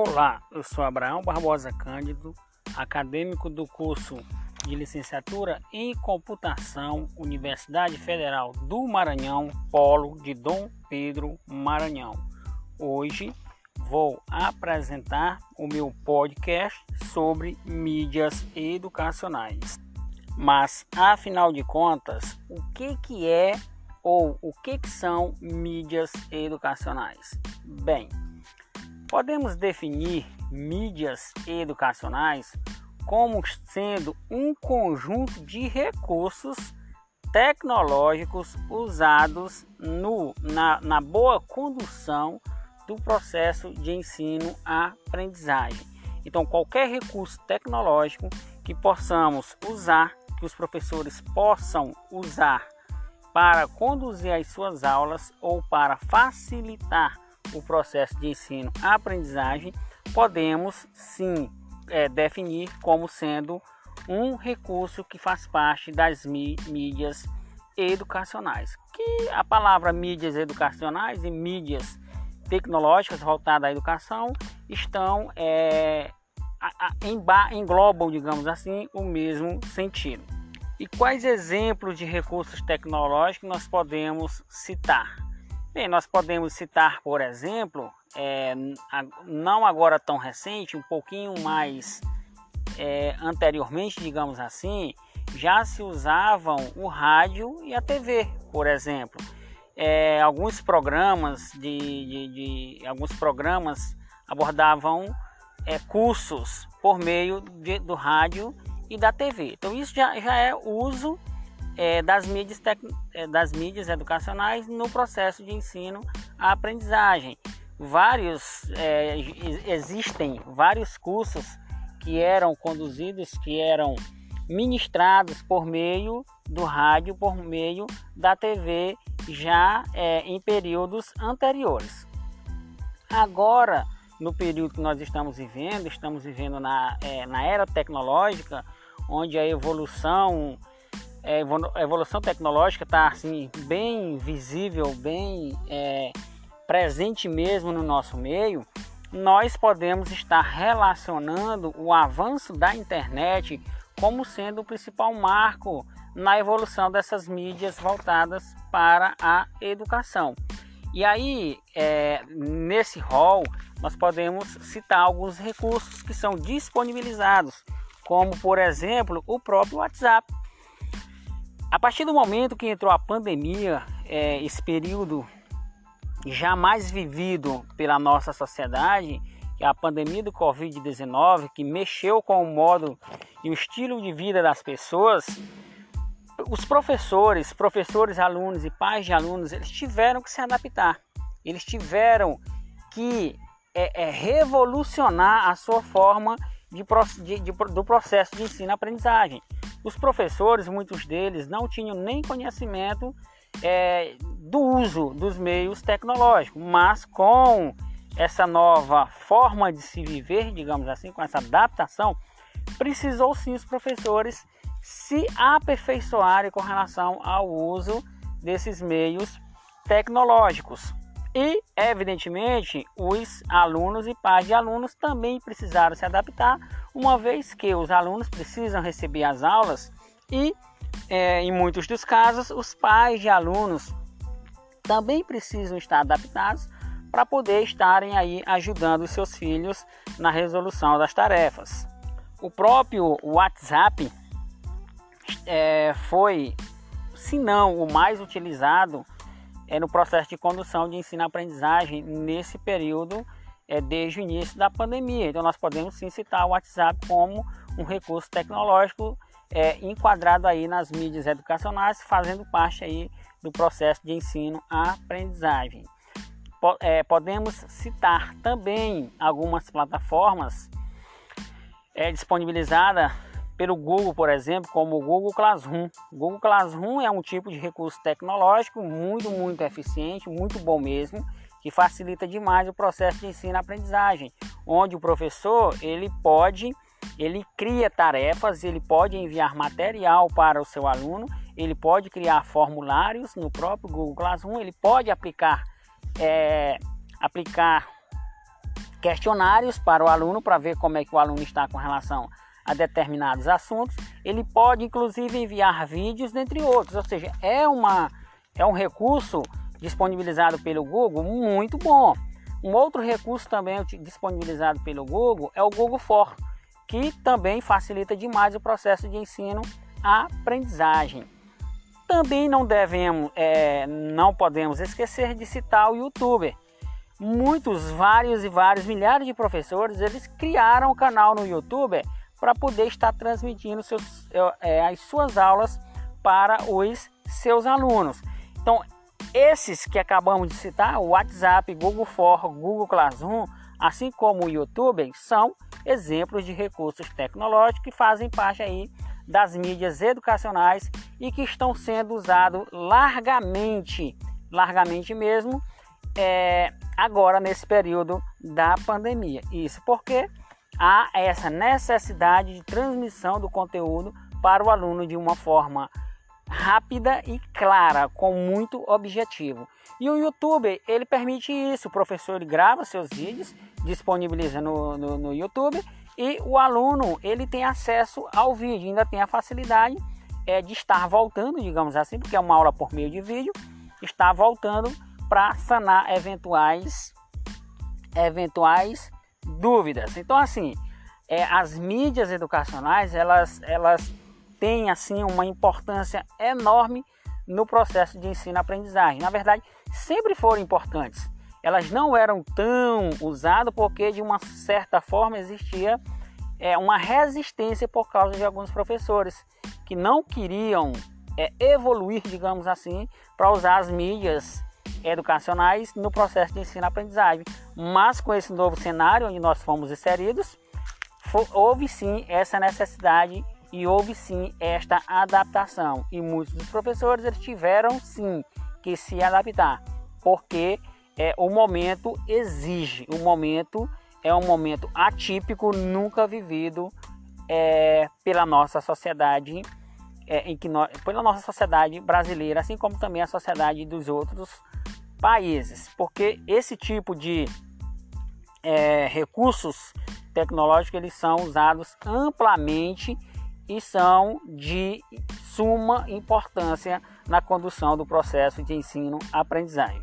Olá, eu sou Abraão Barbosa Cândido, acadêmico do curso de licenciatura em computação, Universidade Federal do Maranhão, Polo de Dom Pedro Maranhão. Hoje vou apresentar o meu podcast sobre mídias educacionais. Mas afinal de contas, o que que é ou o que que são mídias educacionais? Bem, Podemos definir mídias educacionais como sendo um conjunto de recursos tecnológicos usados no, na, na boa condução do processo de ensino-aprendizagem. Então, qualquer recurso tecnológico que possamos usar, que os professores possam usar para conduzir as suas aulas ou para facilitar o processo de ensino-aprendizagem, podemos sim é, definir como sendo um recurso que faz parte das mídias educacionais. Que a palavra mídias educacionais e mídias tecnológicas voltadas à educação estão é, englobam, digamos assim, o mesmo sentido. E quais exemplos de recursos tecnológicos nós podemos citar? Bem, nós podemos citar, por exemplo, é, não agora tão recente, um pouquinho mais é, anteriormente, digamos assim, já se usavam o rádio e a TV, por exemplo. É, alguns programas de, de, de, alguns programas abordavam é, cursos por meio de, do rádio e da TV. Então isso já, já é uso é, das, mídias tec... É, das mídias educacionais no processo de ensino a aprendizagem. Vários é, existem vários cursos que eram conduzidos, que eram ministrados por meio do rádio, por meio da TV, já é, em períodos anteriores. Agora, no período que nós estamos vivendo, estamos vivendo na, é, na era tecnológica, onde a evolução a evolução tecnológica está assim, bem visível, bem é, presente mesmo no nosso meio, nós podemos estar relacionando o avanço da internet como sendo o principal marco na evolução dessas mídias voltadas para a educação. E aí, é, nesse rol, nós podemos citar alguns recursos que são disponibilizados, como por exemplo o próprio WhatsApp. A partir do momento que entrou a pandemia, é, esse período jamais vivido pela nossa sociedade, é a pandemia do Covid-19, que mexeu com o modo e o estilo de vida das pessoas, os professores, professores, alunos e pais de alunos, eles tiveram que se adaptar. Eles tiveram que é, é, revolucionar a sua forma de, de, de, do processo de ensino-aprendizagem. Os professores, muitos deles, não tinham nem conhecimento é, do uso dos meios tecnológicos, mas com essa nova forma de se viver, digamos assim, com essa adaptação, precisou sim os professores se aperfeiçoarem com relação ao uso desses meios tecnológicos. E, evidentemente, os alunos e pais de alunos também precisaram se adaptar, uma vez que os alunos precisam receber as aulas e, é, em muitos dos casos, os pais de alunos também precisam estar adaptados para poder estarem aí ajudando os seus filhos na resolução das tarefas. O próprio WhatsApp é, foi, se não o mais utilizado é, no processo de condução de ensino-aprendizagem nesse período é, desde o início da pandemia. Então nós podemos sim citar o WhatsApp como um recurso tecnológico é, enquadrado aí nas mídias educacionais, fazendo parte aí do processo de ensino-aprendizagem. É, podemos citar também algumas plataformas é, disponibilizadas pelo Google, por exemplo, como o Google Classroom. O Google Classroom é um tipo de recurso tecnológico muito, muito eficiente, muito bom mesmo, que facilita demais o processo de ensino-aprendizagem, onde o professor ele pode, ele cria tarefas, ele pode enviar material para o seu aluno, ele pode criar formulários no próprio Google Classroom, ele pode aplicar, é, aplicar questionários para o aluno para ver como é que o aluno está com relação a determinados assuntos. Ele pode inclusive enviar vídeos, dentre outros. Ou seja, é, uma, é um recurso disponibilizado pelo Google muito bom. Um outro recurso também disponibilizado pelo Google é o Google For, que também facilita demais o processo de ensino-aprendizagem. Também não devemos, é, não podemos esquecer de citar o YouTuber. Muitos, vários e vários milhares de professores, eles criaram um canal no YouTube para poder estar transmitindo seus, é, as suas aulas para os seus alunos. Então, esses que acabamos de citar, o WhatsApp, Google For, Google Classroom, assim como o YouTube, são exemplos de recursos tecnológicos que fazem parte aí das mídias educacionais e que estão sendo usados largamente, largamente mesmo, é, agora nesse período da pandemia. Isso porque há essa necessidade de transmissão do conteúdo para o aluno de uma forma rápida e clara, com muito objetivo. E o YouTube, ele permite isso. O professor ele grava seus vídeos, disponibiliza no, no, no YouTube e o aluno ele tem acesso ao vídeo, ainda tem a facilidade é, de estar voltando, digamos assim, porque é uma aula por meio de vídeo, está voltando para sanar eventuais eventuais dúvidas. Então assim, é, as mídias educacionais elas elas têm assim uma importância enorme no processo de ensino-aprendizagem. Na verdade, sempre foram importantes elas não eram tão usadas porque de uma certa forma existia é, uma resistência por causa de alguns professores que não queriam é, evoluir, digamos assim, para usar as mídias educacionais no processo de ensino-aprendizagem. Mas com esse novo cenário onde nós fomos inseridos, houve sim essa necessidade e houve sim esta adaptação. E muitos dos professores eles tiveram sim que se adaptar, porque é, o momento exige, o momento é um momento atípico, nunca vivido é, pela nossa sociedade, é, em que nós, pela nossa sociedade brasileira, assim como também a sociedade dos outros países, porque esse tipo de é, recursos tecnológicos eles são usados amplamente e são de suma importância na condução do processo de ensino-aprendizagem.